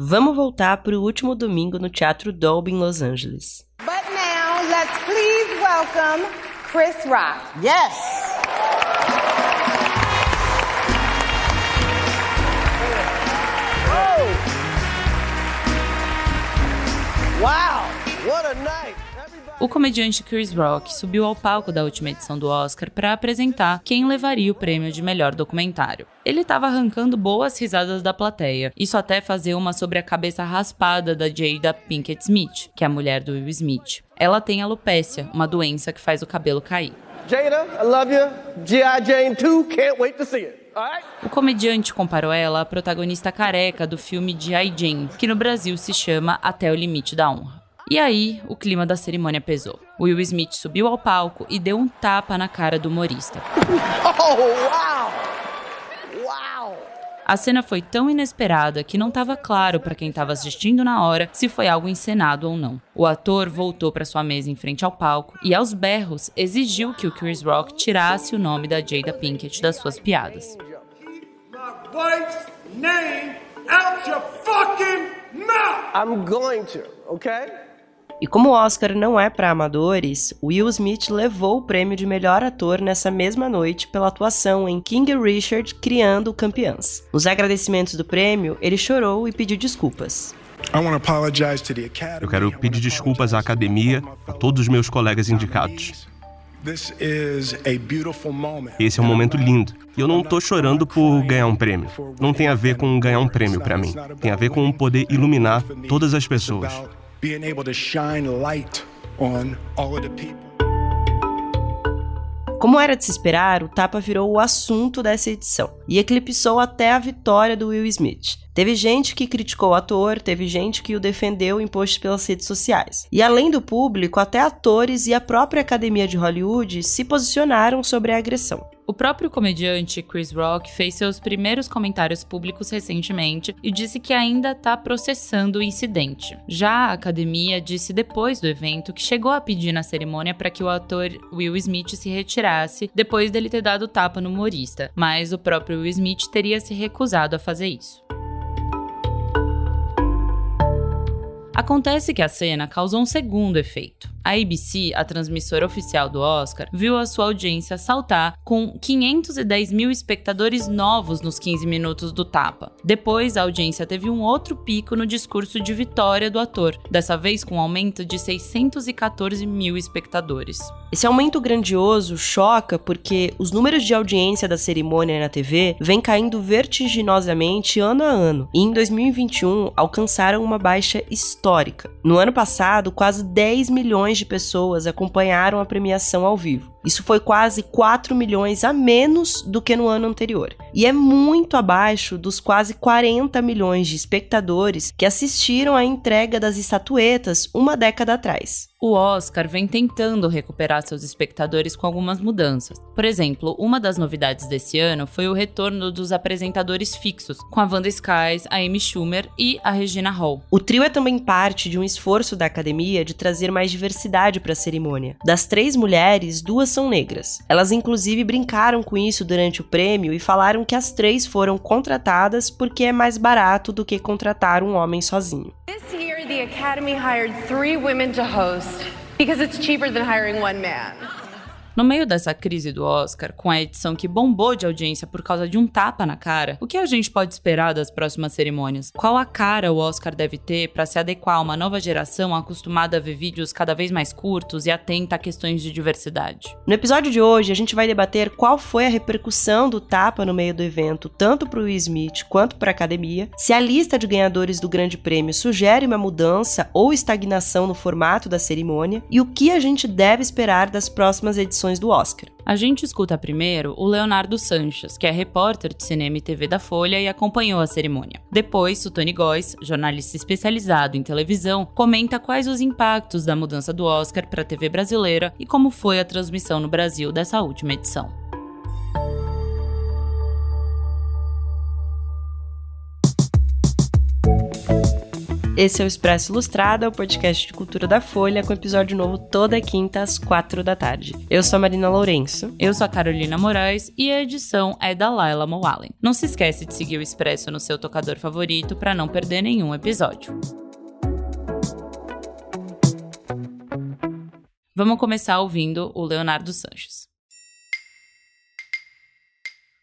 Vamos voltar para o último domingo no Teatro Dolby em Los Angeles. But now, let's please welcome Chris Rock. Yes! Wow! What a night! O comediante Chris Rock subiu ao palco da última edição do Oscar para apresentar quem levaria o prêmio de melhor documentário. Ele estava arrancando boas risadas da plateia, isso até fazer uma sobre a cabeça raspada da Jada Pinkett Smith, que é a mulher do Will Smith. Ela tem alopécia, uma doença que faz o cabelo cair. Jada, I love you. G.I. Jane 2, can't wait to see it. O comediante comparou ela à protagonista careca do filme G.I. Jane, que no Brasil se chama Até o Limite da Honra. E aí, o clima da cerimônia pesou. Will Smith subiu ao palco e deu um tapa na cara do humorista. Oh, wow! Wow! A cena foi tão inesperada que não estava claro para quem estava assistindo na hora se foi algo encenado ou não. O ator voltou para sua mesa em frente ao palco e, aos berros, exigiu que o Chris Rock tirasse o nome da Jada Pinkett das suas piadas. wife's name out your fucking mouth! I'm going to, okay? E como o Oscar não é para amadores, Will Smith levou o prêmio de melhor ator nessa mesma noite pela atuação em King Richard criando Campeãs. Nos agradecimentos do prêmio, ele chorou e pediu desculpas. Eu quero pedir desculpas à academia, a todos os meus colegas indicados. Esse é um momento lindo. E eu não tô chorando por ganhar um prêmio. Não tem a ver com ganhar um prêmio para mim. Tem a ver com poder iluminar todas as pessoas. Como era de se esperar, o tapa virou o assunto dessa edição e eclipsou até a vitória do Will Smith. Teve gente que criticou o ator, teve gente que o defendeu em posts pelas redes sociais. E além do público, até atores e a própria Academia de Hollywood se posicionaram sobre a agressão. O próprio comediante Chris Rock fez seus primeiros comentários públicos recentemente e disse que ainda está processando o incidente. Já a academia disse depois do evento que chegou a pedir na cerimônia para que o ator Will Smith se retirasse depois dele ter dado tapa no humorista, mas o próprio Will Smith teria se recusado a fazer isso. Acontece que a cena causou um segundo efeito. A ABC, a transmissora oficial do Oscar, viu a sua audiência saltar com 510 mil espectadores novos nos 15 minutos do tapa. Depois, a audiência teve um outro pico no discurso de vitória do ator, dessa vez com um aumento de 614 mil espectadores. Esse aumento grandioso choca porque os números de audiência da cerimônia na TV vêm caindo vertiginosamente ano a ano e em 2021 alcançaram uma baixa histórica. No ano passado, quase 10 milhões de pessoas acompanharam a premiação ao vivo. Isso foi quase 4 milhões a menos do que no ano anterior. E é muito abaixo dos quase 40 milhões de espectadores que assistiram à entrega das estatuetas uma década atrás. O Oscar vem tentando recuperar seus espectadores com algumas mudanças. Por exemplo, uma das novidades desse ano foi o retorno dos apresentadores fixos, com a Wanda Skies, a Amy Schumer e a Regina Hall. O trio é também parte de um esforço da academia de trazer mais diversidade para a cerimônia. Das três mulheres, duas são negras. Elas inclusive brincaram com isso durante o prêmio e falaram que as três foram contratadas porque é mais barato do que contratar um homem sozinho. This year, the Academy hired three women to host because it's cheaper than hiring one man. No meio dessa crise do Oscar, com a edição que bombou de audiência por causa de um tapa na cara, o que a gente pode esperar das próximas cerimônias? Qual a cara o Oscar deve ter para se adequar a uma nova geração acostumada a ver vídeos cada vez mais curtos e atenta a questões de diversidade? No episódio de hoje, a gente vai debater qual foi a repercussão do tapa no meio do evento, tanto para o Smith quanto para a academia, se a lista de ganhadores do Grande Prêmio sugere uma mudança ou estagnação no formato da cerimônia e o que a gente deve esperar das próximas edições do Oscar. A gente escuta primeiro o Leonardo Sanches, que é repórter de cinema e TV da Folha e acompanhou a cerimônia. Depois, o Tony Góes, jornalista especializado em televisão, comenta quais os impactos da mudança do Oscar para a TV brasileira e como foi a transmissão no Brasil dessa última edição. Esse é o Expresso Ilustrado, é o podcast de cultura da Folha, com episódio novo toda quinta às quatro da tarde. Eu sou a Marina Lourenço. Eu sou a Carolina Moraes e a edição é da Laila Moalen. Não se esquece de seguir o Expresso no seu tocador favorito para não perder nenhum episódio. Vamos começar ouvindo o Leonardo Sanches.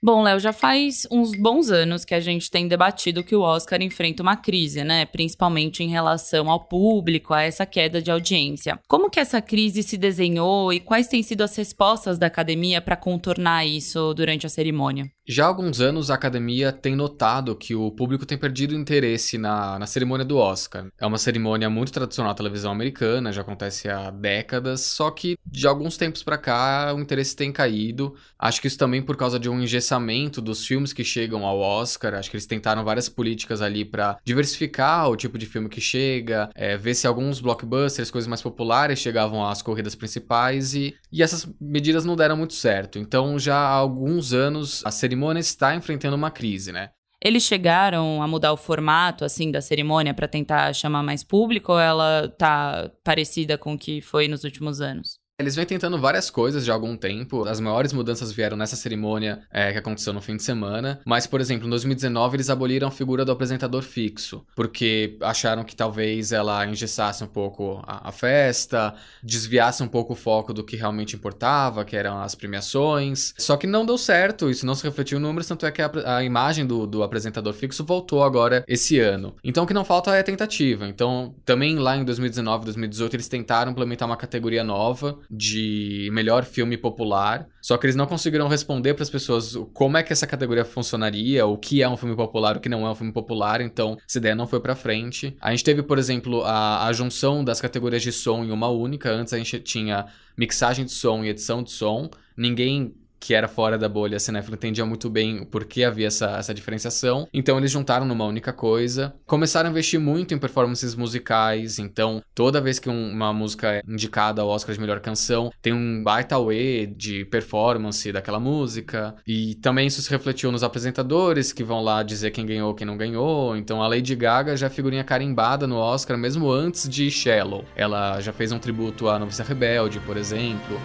Bom, Léo, já faz uns bons anos que a gente tem debatido que o Oscar enfrenta uma crise, né? Principalmente em relação ao público, a essa queda de audiência. Como que essa crise se desenhou e quais têm sido as respostas da academia para contornar isso durante a cerimônia? Já há alguns anos, a academia tem notado que o público tem perdido interesse na, na cerimônia do Oscar. É uma cerimônia muito tradicional da televisão americana, já acontece há décadas, só que de alguns tempos para cá o interesse tem caído. Acho que isso também por causa de um engessamento dos filmes que chegam ao Oscar. Acho que eles tentaram várias políticas ali para diversificar o tipo de filme que chega, é, ver se alguns blockbusters, coisas mais populares, chegavam às corridas principais e, e essas medidas não deram muito certo. Então, já há alguns anos, a cerimônia cerimônia está enfrentando uma crise, né? Eles chegaram a mudar o formato assim da cerimônia para tentar chamar mais público ou ela tá parecida com o que foi nos últimos anos? Eles vêm tentando várias coisas já há algum tempo. As maiores mudanças vieram nessa cerimônia é, que aconteceu no fim de semana. Mas, por exemplo, em 2019 eles aboliram a figura do apresentador fixo, porque acharam que talvez ela engessasse um pouco a, a festa, desviasse um pouco o foco do que realmente importava, que eram as premiações. Só que não deu certo, isso não se refletiu em números, tanto é que a, a imagem do, do apresentador fixo voltou agora esse ano. Então o que não falta é tentativa. Então, também lá em 2019, 2018, eles tentaram implementar uma categoria nova de melhor filme popular, só que eles não conseguiram responder para as pessoas como é que essa categoria funcionaria, o que é um filme popular, o que não é um filme popular, então essa ideia não foi para frente. A gente teve, por exemplo, a, a junção das categorias de som em uma única, antes a gente tinha mixagem de som e edição de som, ninguém que era fora da bolha cinéfila entendia muito bem por que havia essa, essa diferenciação. Então eles juntaram numa única coisa. Começaram a investir muito em performances musicais. Então, toda vez que um, uma música é indicada ao Oscar de melhor canção, tem um baita way de performance daquela música. E também isso se refletiu nos apresentadores que vão lá dizer quem ganhou, quem não ganhou. Então a Lady Gaga já é figurinha carimbada no Oscar mesmo antes de Shallow. Ela já fez um tributo à Noviça Rebelde, por exemplo.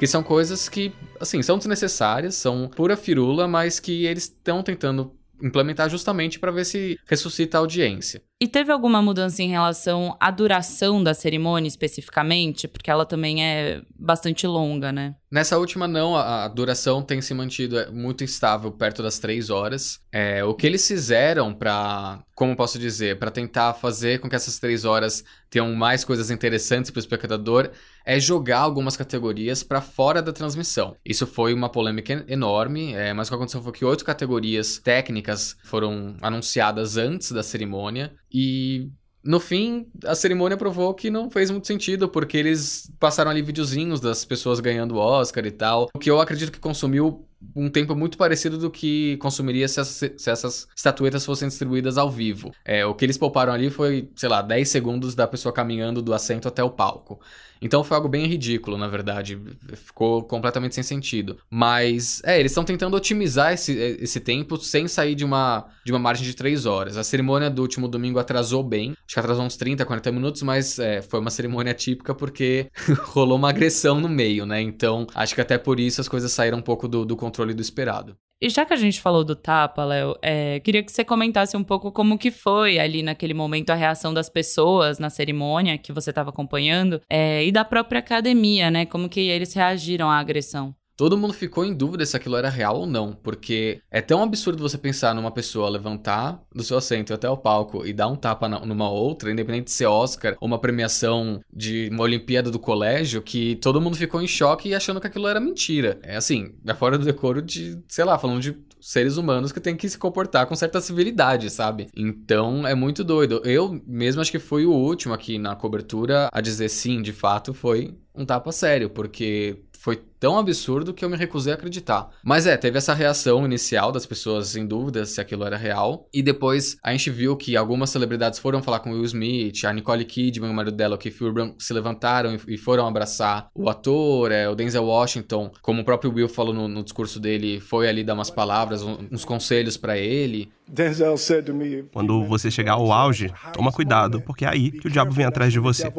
Que são coisas que, assim, são desnecessárias, são pura firula, mas que eles estão tentando implementar justamente para ver se ressuscita a audiência. E teve alguma mudança em relação à duração da cerimônia especificamente? Porque ela também é bastante longa, né? Nessa última, não. A, a duração tem se mantido é, muito estável, perto das três horas. É, o que eles fizeram para, como posso dizer, para tentar fazer com que essas três horas tenham mais coisas interessantes para o espectador, é jogar algumas categorias para fora da transmissão. Isso foi uma polêmica enorme, é, mas o que aconteceu foi que oito categorias técnicas foram anunciadas antes da cerimônia e no fim, a cerimônia provou que não fez muito sentido, porque eles passaram ali videozinhos das pessoas ganhando Oscar e tal, o que eu acredito que consumiu um tempo muito parecido do que consumiria se, se essas estatuetas fossem distribuídas ao vivo. É, o que eles pouparam ali foi, sei lá, 10 segundos da pessoa caminhando do assento até o palco. Então foi algo bem ridículo, na verdade. Ficou completamente sem sentido. Mas, é, eles estão tentando otimizar esse, esse tempo sem sair de uma, de uma margem de 3 horas. A cerimônia do último domingo atrasou bem. Acho que atrasou uns 30, 40 minutos, mas é, foi uma cerimônia típica porque rolou uma agressão no meio, né? Então, acho que até por isso as coisas saíram um pouco do, do controle do esperado. E já que a gente falou do tapa, Léo, é, queria que você comentasse um pouco como que foi ali naquele momento a reação das pessoas na cerimônia que você estava acompanhando é, e da própria academia, né? Como que eles reagiram à agressão. Todo mundo ficou em dúvida se aquilo era real ou não, porque é tão absurdo você pensar numa pessoa levantar do seu assento até o palco e dar um tapa numa outra, independente de ser Oscar ou uma premiação de uma Olimpíada do colégio, que todo mundo ficou em choque achando que aquilo era mentira. É assim, é fora do decoro de, sei lá, falando de seres humanos que tem que se comportar com certa civilidade, sabe? Então é muito doido. Eu mesmo acho que fui o último aqui na cobertura a dizer sim, de fato foi um tapa sério, porque foi tão absurdo que eu me recusei a acreditar. Mas é, teve essa reação inicial das pessoas em dúvida se aquilo era real. E depois a gente viu que algumas celebridades foram falar com Will Smith, a Nicole Kidman o marido dela, o Keith Urban, se levantaram e foram abraçar o ator, é, o Denzel Washington, como o próprio Will falou no, no discurso dele, foi ali dar umas palavras, uns conselhos para ele. Denzel said to me, Quando você chegar ao auge, toma cuidado, porque é aí que o diabo vem atrás de você.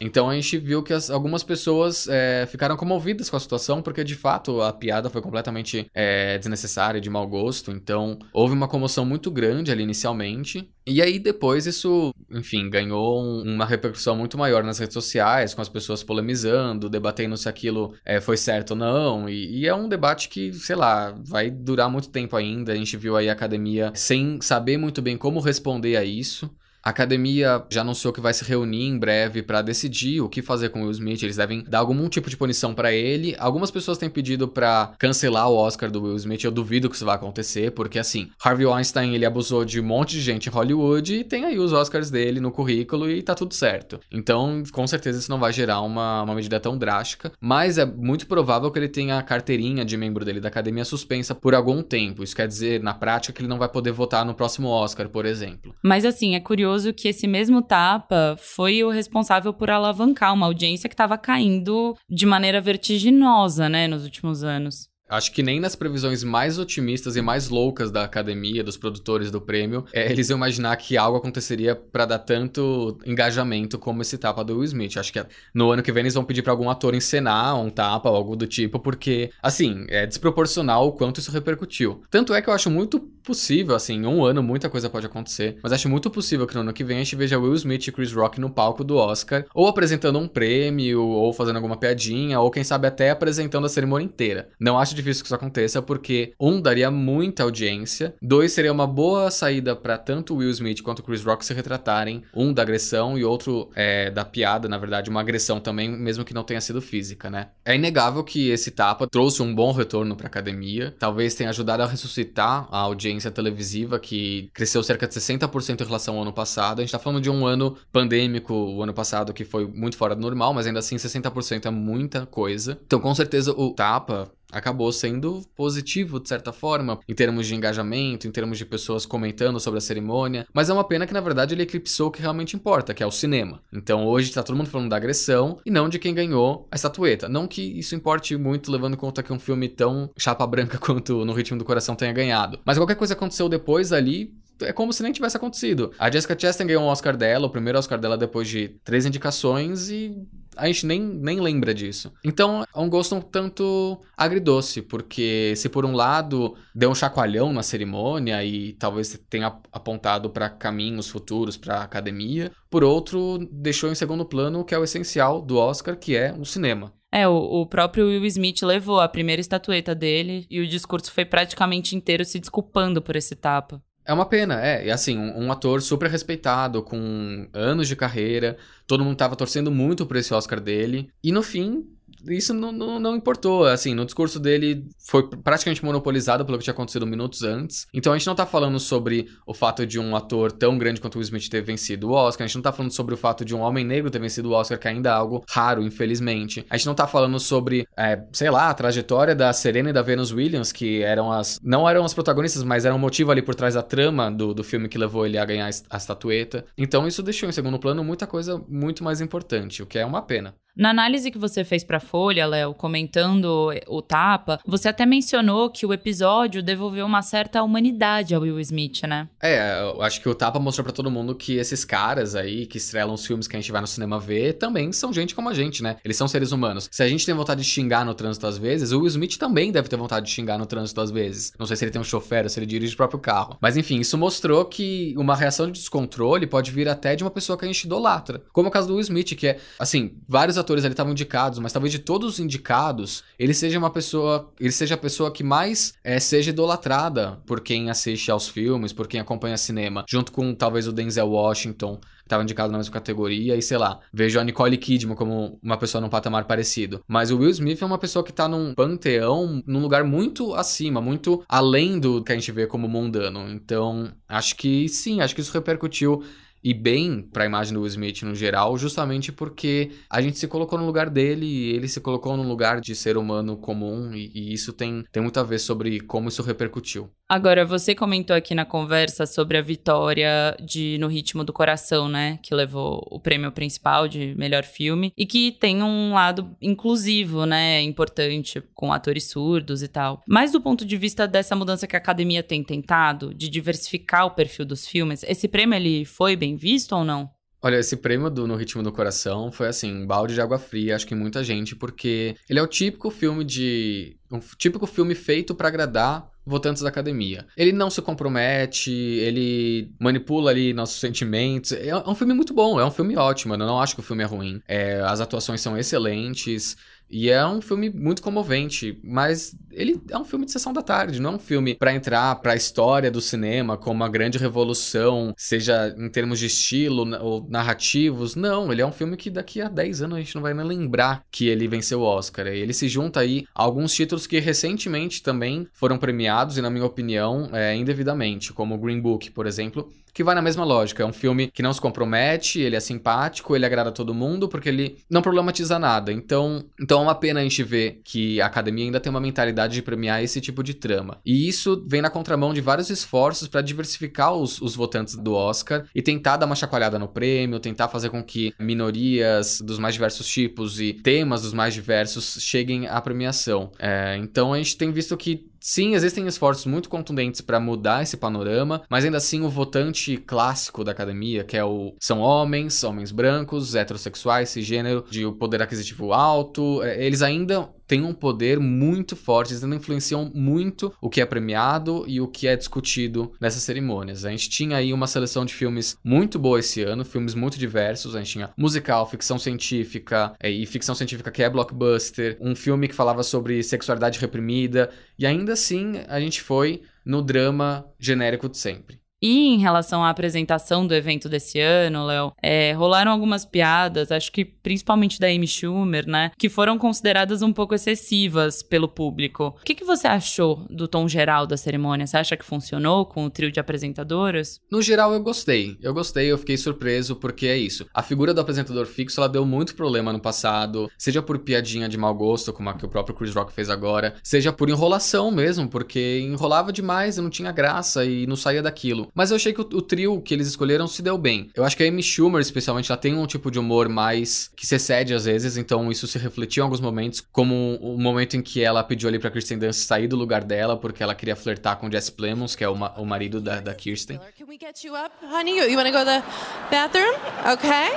Então a gente viu que as, algumas pessoas é, ficaram comovidas com a situação, porque de fato a piada foi completamente é, desnecessária, de mau gosto. Então houve uma comoção muito grande ali inicialmente. E aí depois isso, enfim, ganhou um, uma repercussão muito maior nas redes sociais, com as pessoas polemizando, debatendo se aquilo é, foi certo ou não. E, e, é um debate que, sei lá, vai durar muito tempo ainda. A gente viu aí a academia sem saber muito bem como responder a isso. A academia já anunciou que vai se reunir em breve para decidir o que fazer com o Will Smith. Eles devem dar algum tipo de punição para ele. Algumas pessoas têm pedido para cancelar o Oscar do Will Smith. Eu duvido que isso vai acontecer, porque assim, Harvey Weinstein ele abusou de um monte de gente em Hollywood e tem aí os Oscars dele no currículo e tá tudo certo. Então, com certeza isso não vai gerar uma, uma medida tão drástica, mas é muito provável que ele tenha a carteirinha de membro dele da academia suspensa por algum tempo. Isso quer dizer, na prática, que ele não vai poder votar no próximo Oscar, por exemplo. Mas assim, é curioso curioso que esse mesmo tapa foi o responsável por alavancar uma audiência que estava caindo de maneira vertiginosa, né, nos últimos anos. Acho que nem nas previsões mais otimistas e mais loucas da academia, dos produtores do prêmio, é, eles iam imaginar que algo aconteceria para dar tanto engajamento como esse tapa do Will Smith. Acho que no ano que vem eles vão pedir para algum ator encenar um tapa ou algo do tipo, porque, assim, é desproporcional o quanto isso repercutiu. Tanto é que eu acho muito possível, assim, em um ano muita coisa pode acontecer, mas acho muito possível que no ano que vem a gente veja Will Smith e Chris Rock no palco do Oscar, ou apresentando um prêmio, ou fazendo alguma piadinha, ou quem sabe até apresentando a cerimônia inteira. Não acho difícil que isso aconteça, porque, um, daria muita audiência, dois, seria uma boa saída para tanto Will Smith quanto Chris Rock se retratarem, um da agressão e outro é, da piada, na verdade, uma agressão também, mesmo que não tenha sido física, né? É inegável que esse tapa trouxe um bom retorno pra academia, talvez tenha ajudado a ressuscitar a audiência televisiva que cresceu cerca de 60% em relação ao ano passado. A gente tá falando de um ano pandêmico, o ano passado que foi muito fora do normal, mas ainda assim 60% é muita coisa. Então, com certeza o tapa acabou sendo positivo, de certa forma, em termos de engajamento, em termos de pessoas comentando sobre a cerimônia. Mas é uma pena que, na verdade, ele eclipsou o que realmente importa, que é o cinema. Então hoje tá todo mundo falando da agressão e não de quem ganhou a estatueta. Não que isso importe muito, levando em conta que um filme tão chapa branca quanto No Ritmo do Coração tenha ganhado. Mas qualquer coisa aconteceu depois ali, é como se nem tivesse acontecido. A Jessica Chastain ganhou um Oscar dela, o primeiro Oscar dela depois de três indicações e a gente nem, nem lembra disso. Então é um gosto um tanto agridoce, porque se por um lado deu um chacoalhão na cerimônia e talvez tenha apontado para caminhos futuros para a academia, por outro deixou em segundo plano o que é o essencial do Oscar, que é o cinema. É, o, o, próprio Will Smith levou a primeira estatueta dele e o discurso foi praticamente inteiro se desculpando por esse tapa. É uma pena, é. E assim, um, um, ator super respeitado, com anos de carreira, todo mundo tava torcendo muito por esse Oscar dele. E no fim, isso não, não, não, importou. Assim, no discurso dele foi praticamente monopolizado pelo que tinha acontecido minutos antes. Então a gente não tá falando sobre o fato de um ator tão grande quanto o Will Smith ter vencido o Oscar. A gente não tá falando sobre o fato de um homem negro ter vencido o Oscar, que ainda é algo raro, infelizmente. A gente não tá falando sobre, é, sei lá, a trajetória da Serena e da Venus Williams, que eram as. Não eram as protagonistas, mas eram o motivo ali por trás da trama do, do filme que levou ele a ganhar a estatueta. Então isso deixou em segundo plano muita coisa muito mais importante, o que é uma pena. Na análise que você fez para Folha, Léo, comentando o tapa, você até mencionou que o episódio devolveu uma certa humanidade ao Will Smith, né? É, eu acho que o tapa mostrou para todo mundo que esses caras aí que estrelam os filmes que a gente vai no cinema ver também são gente como a gente, né? Eles são seres humanos. Se a gente tem vontade de xingar no trânsito às vezes, o Will Smith também deve ter vontade de xingar no trânsito às vezes. Não sei se ele tem um chofer ou se ele dirige o próprio carro. Mas enfim, isso mostrou que uma reação de descontrole pode vir até de uma pessoa que a gente idolatra. Como o caso do Will Smith, que é, assim, vários atores atores ali estavam indicados, mas talvez de todos os indicados, ele seja uma pessoa, ele seja a pessoa que mais é, seja idolatrada por quem assiste aos filmes, por quem acompanha cinema, junto com talvez o Denzel Washington, estava indicado na mesma categoria, e sei lá, vejo a Nicole Kidman como uma pessoa num patamar parecido. Mas o Will Smith é uma pessoa que tá num panteão, num lugar muito acima, muito além do que a gente vê como mundano. Então, acho que sim, acho que isso repercutiu e bem para a imagem do Will Smith no geral, justamente porque a gente se colocou no lugar dele e ele se colocou no lugar de ser humano comum e, e isso tem, tem muito a ver sobre como isso repercutiu. Agora, você comentou aqui na conversa sobre a vitória de No Ritmo do Coração, né? Que levou o prêmio principal de melhor filme e que tem um lado inclusivo, né? Importante, com atores surdos e tal. Mas do ponto de vista dessa mudança que a academia tem tentado, de diversificar o perfil dos filmes, esse prêmio ele foi bem visto ou não? Olha, esse prêmio do No Ritmo do Coração foi assim, um balde de água fria, acho que muita gente, porque ele é o típico filme de. um típico filme feito para agradar votantes da academia. Ele não se compromete, ele manipula ali nossos sentimentos. É, é um filme muito bom, é um filme ótimo, eu não acho que o filme é ruim. É, as atuações são excelentes. E é um filme muito comovente, mas ele é um filme de sessão da tarde, não é um filme para entrar para a história do cinema como uma grande revolução, seja em termos de estilo ou narrativos. Não, ele é um filme que daqui a 10 anos a gente não vai nem lembrar que ele venceu o Oscar. E ele se junta aí a alguns títulos que recentemente também foram premiados e, na minha opinião, é, indevidamente, como Green Book, por exemplo, que vai na mesma lógica. É um filme que não se compromete, ele é simpático, ele agrada todo mundo, porque ele não problematiza nada. Então, então é uma pena a gente ver que a academia ainda tem uma mentalidade de premiar esse tipo de trama. E isso vem na contramão de vários esforços para diversificar os, os votantes do Oscar e tentar dar uma chacoalhada no prêmio, tentar fazer com que minorias dos mais diversos tipos e temas dos mais diversos cheguem à premiação. É, então a gente tem visto que Sim, existem esforços muito contundentes para mudar esse panorama, mas ainda assim o votante clássico da academia, que é o são homens, homens brancos, heterossexuais, cisgênero, de poder aquisitivo alto, é, eles ainda têm um poder muito forte, eles influenciam muito o que é premiado e o que é discutido nessas cerimônias. A gente tinha aí uma seleção de filmes muito boa esse ano, filmes muito diversos, a gente tinha musical, ficção científica é, e ficção científica que é blockbuster, um filme que falava sobre sexualidade reprimida e ainda assim a gente foi no drama genérico de sempre. E em relação à apresentação do evento desse ano, Léo, é, rolaram algumas piadas, acho que principalmente da Amy Schumer, né? Que foram consideradas um pouco excessivas pelo público. O que, que você achou do tom geral da cerimônia? Você acha que funcionou com o trio de apresentadoras? No geral, eu gostei. Eu gostei, eu fiquei surpreso, porque é isso. A figura do apresentador fixo, ela deu muito problema no passado, seja por piadinha de mau gosto, como a que o próprio Chris Rock fez agora, seja por enrolação mesmo, porque enrolava demais e não tinha graça e não saía daquilo. Mas eu achei que o, o, trio que eles escolheram se deu bem. Eu acho que a Amy Schumer, especialmente, ela tem um tipo de humor mais que se excede às vezes, então isso se refletiu em alguns momentos, como o momento em que ela pediu ali pra Kirsten Dunst sair do lugar dela porque ela queria flertar com Jesse Plemons, que é o, o marido da, da Kirsten. Can we get you up, honey? You, you wanna go to the bathroom? Okay.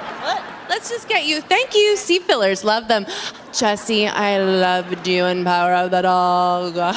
Let's just get you. Thank you, sea fillers. Love them. Jesse, I loved you in Power of the Dog. Um,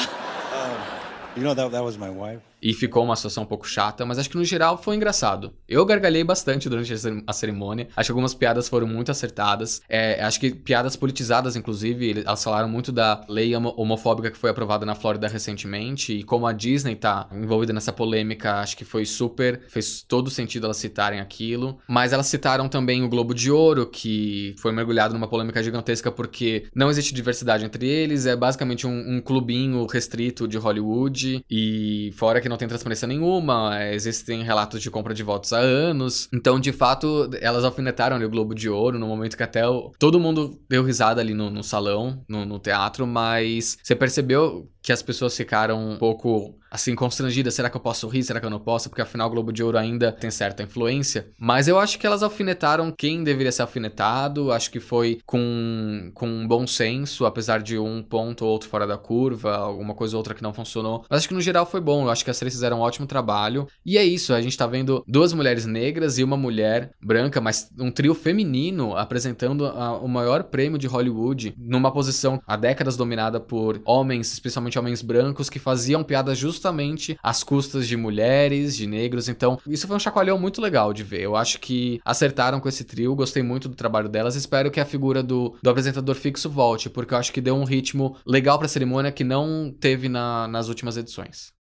you know that that was my wife e ficou uma situação um pouco chata, mas acho que no geral foi engraçado. Eu gargalhei bastante durante a cerimônia, acho que algumas piadas foram muito acertadas, é, acho que piadas politizadas, inclusive, elas falaram muito da lei homofóbica que foi aprovada na Flórida recentemente. E como a Disney tá envolvida nessa polêmica, acho que foi super, fez todo sentido elas citarem aquilo, mas elas citaram também o Globo de Ouro, que foi mergulhado numa polêmica gigantesca porque não existe diversidade entre eles, é basicamente um, um clubinho restrito de Hollywood. E fora que não não tem transparência nenhuma, existem relatos de compra de votos há anos. Então, de fato, elas alfinetaram ali o Globo de Ouro no momento que até o... todo mundo deu risada ali no, no salão, no, no teatro, mas você percebeu que as pessoas ficaram um pouco assim constrangidas, será que eu posso rir, será que eu não posso? Porque afinal o Globo de Ouro ainda tem certa influência. Mas eu acho que elas alfinetaram quem deveria ser alfinetado, acho que foi com, com um bom senso, apesar de um ponto ou outro fora da curva, alguma coisa ou outra que não funcionou. Mas acho que no geral foi bom, eu acho que as três fizeram um ótimo trabalho. E é isso, a gente tá vendo duas mulheres negras e uma mulher branca, mas um trio feminino apresentando a, o maior prêmio de Hollywood numa posição há décadas dominada por homens, especialmente homens brancos que faziam piadas justamente às custas de mulheres, de negros. Então, isso foi um chacoalhão muito legal de ver. Eu acho que acertaram com esse trio, gostei muito do trabalho delas. Espero que a figura do, do apresentador fixo volte, porque eu acho que deu um ritmo legal pra cerimônia que não teve na, nas últimas edições.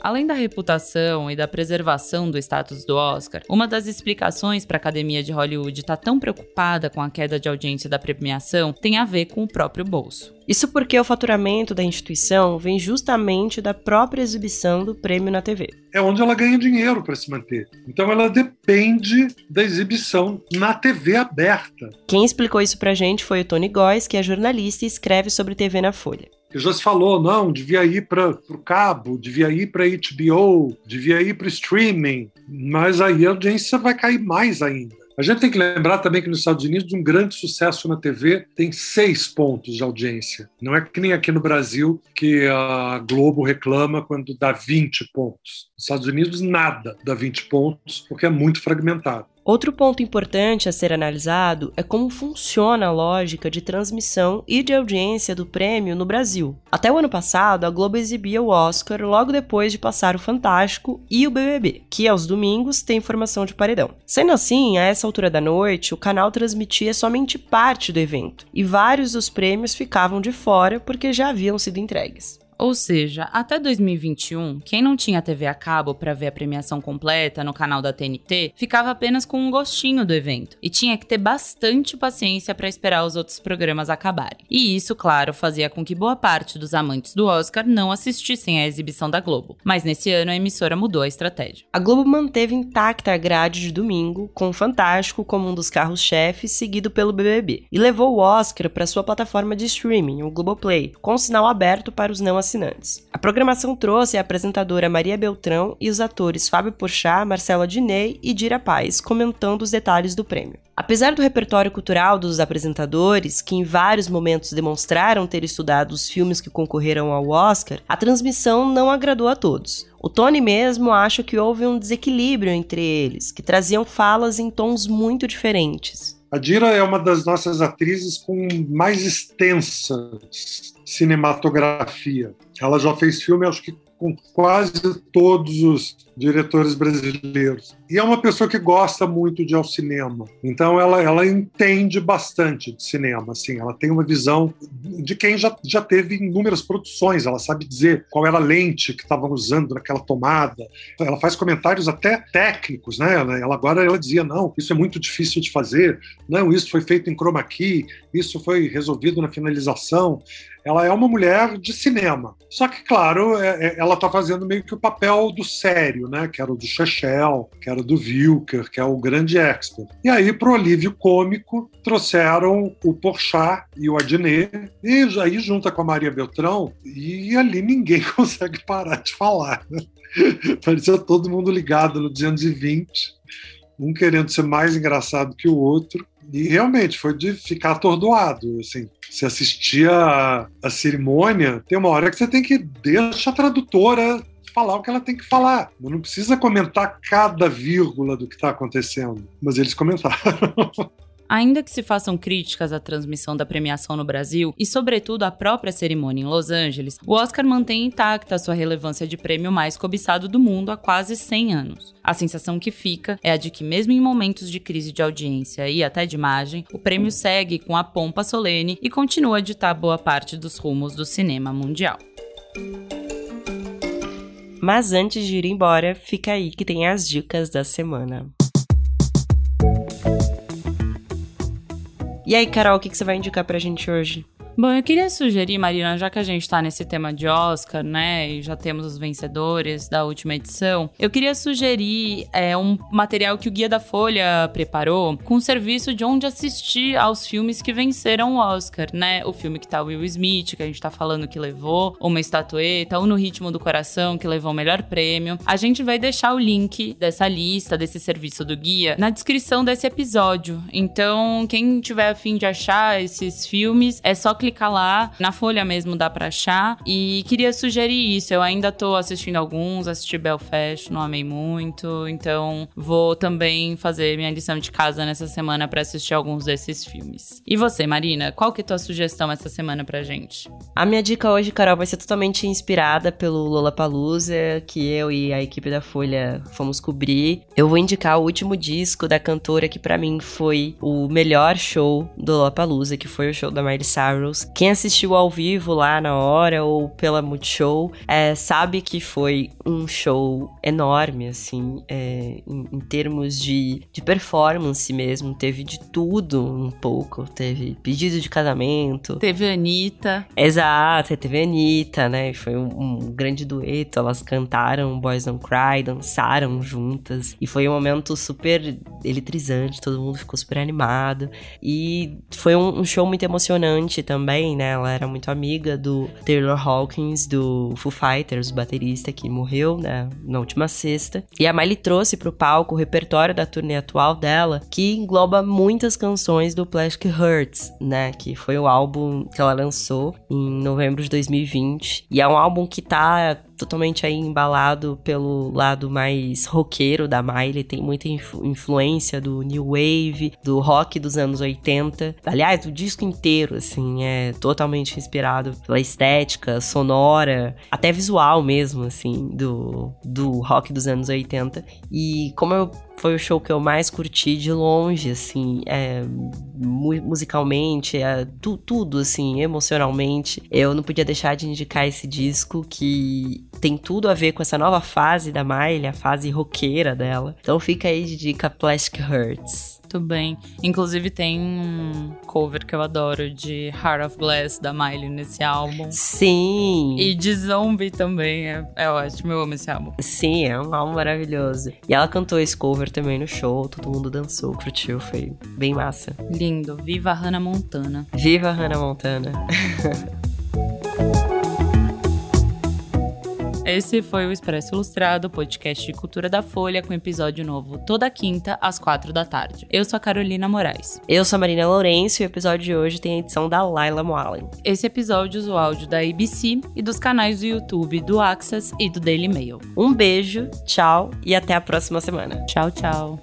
Além da reputação e da preservação do status do Oscar, uma das explicações para a Academia de Hollywood estar tá tão preocupada com a queda de audiência da premiação tem a ver com o próprio bolso. Isso porque o faturamento da instituição vem justamente da própria exibição do prêmio na TV. É onde ela ganha dinheiro para se manter. Então ela depende da exibição na TV aberta. Quem explicou isso pra gente foi o Tony Góes, que é jornalista e escreve sobre TV na Folha já se falou, não, devia ir para o cabo, devia ir para HBO, devia ir para streaming, mas aí a audiência vai cair mais ainda. A gente tem que lembrar também que nos Estados Unidos um grande sucesso na TV tem seis pontos de audiência. Não é que nem aqui no Brasil que a Globo reclama quando dá 20 pontos. Nos Estados Unidos nada dá 20 pontos porque é muito fragmentado. Outro ponto importante a ser analisado é como funciona a lógica de transmissão e de audiência do prêmio no Brasil. Até o ano passado, a Globo exibia o Oscar logo depois de passar o Fantástico e o BBB, que aos domingos tem formação de paredão. Sendo assim, a essa altura da noite, o canal transmitia somente parte do evento, e vários dos prêmios ficavam de fora porque já haviam sido entregues. Ou seja, até 2021, quem não tinha TV a cabo para ver a premiação completa no canal da TNT ficava apenas com um gostinho do evento e tinha que ter bastante paciência para esperar os outros programas acabarem. E isso, claro, fazia com que boa parte dos amantes do Oscar não assistissem à exibição da Globo. Mas nesse ano a emissora mudou a estratégia. A Globo manteve intacta a grade de domingo, com o Fantástico como um dos carros-chefes, seguido pelo BBB, e levou o Oscar para sua plataforma de streaming, o Globoplay, com sinal aberto para os não assinantes. A programação trouxe a apresentadora Maria Beltrão e os atores Fábio Porchat, Marcela Diney e Dira Paz comentando os detalhes do prêmio. Apesar do repertório cultural dos apresentadores, que em vários momentos demonstraram ter estudado os filmes que concorreram ao Oscar, a transmissão não agradou a todos. O Tony mesmo acha que houve um desequilíbrio entre eles, que traziam falas em tons muito diferentes. A Dira é uma das nossas atrizes com mais extensa cinematografia. Ela já fez filme, acho que com quase todos os diretores brasileiros. E é uma pessoa que gosta muito de ao cinema. Então ela, ela entende bastante de cinema, assim, ela tem uma visão de quem já, já teve inúmeras produções, ela sabe dizer qual era a lente que estavam usando naquela tomada. Ela faz comentários até técnicos, né? Ela agora ela dizia: "Não, isso é muito difícil de fazer. Não, isso foi feito em chroma key, isso foi resolvido na finalização". Ela é uma mulher de cinema. Só que, claro, é, é, ela está fazendo meio que o papel do sério, né? Que era o do Chechel, que era do Wilker, que é o grande expert. E aí, para o alívio cômico, trouxeram o Porchat e o Adnet, e aí junta com a Maria Beltrão, e ali ninguém consegue parar de falar. Né? Parecia todo mundo ligado no 220, um querendo ser mais engraçado que o outro. E realmente foi de ficar atordoado. Assim, você assistia a, a cerimônia, tem uma hora que você tem que deixar a tradutora falar o que ela tem que falar. Não precisa comentar cada vírgula do que está acontecendo. Mas eles comentaram. Ainda que se façam críticas à transmissão da premiação no Brasil e, sobretudo, à própria cerimônia em Los Angeles, o Oscar mantém intacta sua relevância de prêmio mais cobiçado do mundo há quase 100 anos. A sensação que fica é a de que, mesmo em momentos de crise de audiência e até de imagem, o prêmio segue com a pompa solene e continua a ditar boa parte dos rumos do cinema mundial. Mas antes de ir embora, fica aí que tem as dicas da semana. E aí, Carol, o que, que você vai indicar pra gente hoje? Bom, eu queria sugerir, Marina, já que a gente tá nesse tema de Oscar, né, e já temos os vencedores da última edição, eu queria sugerir é, um material que o Guia da Folha preparou com um serviço de onde assistir aos filmes que venceram o Oscar, né? O filme que tá Will Smith, que a gente tá falando que levou uma estatueta, ou No Ritmo do Coração, que levou o melhor prêmio. A gente vai deixar o link dessa lista, desse serviço do guia, na descrição desse episódio. Então, quem tiver afim de achar esses filmes, é só clicar clicar lá, na Folha mesmo dá pra achar. E queria sugerir isso. Eu ainda tô assistindo alguns, assisti Belfast, não amei muito. Então vou também fazer minha lição de casa nessa semana para assistir alguns desses filmes. E você, Marina, qual que é tua sugestão essa semana pra gente? A minha dica hoje, Carol, vai ser totalmente inspirada pelo Lollapalooza, que eu e a equipe da Folha fomos cobrir. Eu vou indicar o último disco da cantora que para mim foi o melhor show do Lollapalooza, que foi o show da Miley Cyrus shows. Quem assistiu ao vivo lá na hora ou pela Multishow é, sabe que foi um show enorme, assim, é, em, em, termos de, de performance mesmo. Teve de tudo um pouco. Teve pedido de casamento. Teve a Anitta. Exato, teve a Anitta, né? Foi um, um grande dueto. Elas cantaram Boys Don't Cry, dançaram juntas. E foi um momento super eletrizante, todo mundo ficou super animado. E foi um, um show muito emocionante também, né? Ela era muito amiga do Taylor Hawkins, do Foo Fighters, baterista que morreu, né? Na última sexta. E a Miley trouxe pro palco o repertório da turnê atual dela, que engloba muitas canções do Plastic Hurts, né? Que foi o álbum que ela lançou em novembro de 2020. E é um álbum que tá totalmente aí embalado pelo lado mais roqueiro da Miley, tem muita influ influência do new wave, do rock dos anos 80. Aliás, o disco inteiro assim é totalmente inspirado pela estética sonora, até visual mesmo assim do do rock dos anos 80. E como eu foi o show que eu mais curti de longe, assim, é, mu musicalmente, é, tu, tudo, assim, emocionalmente. Eu não podia deixar de indicar esse disco que tem tudo a ver com essa nova fase da Miley, a fase roqueira dela. Então fica aí de dica Plastic Hurts. Muito bem. Inclusive tem um cover que eu adoro de Heart of Glass da Miley nesse álbum. Sim. E de Zombie também. É, é ótimo, eu amo esse álbum. Sim, é um álbum maravilhoso. E ela cantou esse cover também no show, todo mundo dançou, curtiu, foi bem massa. Lindo. Viva Hannah Montana. Viva Hannah Montana. Esse foi o Expresso Ilustrado, podcast de cultura da Folha, com episódio novo toda quinta, às quatro da tarde. Eu sou a Carolina Moraes. Eu sou a Marina Lourenço e o episódio de hoje tem a edição da Laila Moalen. Esse episódio usa o áudio da ABC e dos canais do YouTube do Access e do Daily Mail. Um beijo, tchau e até a próxima semana. Tchau, tchau.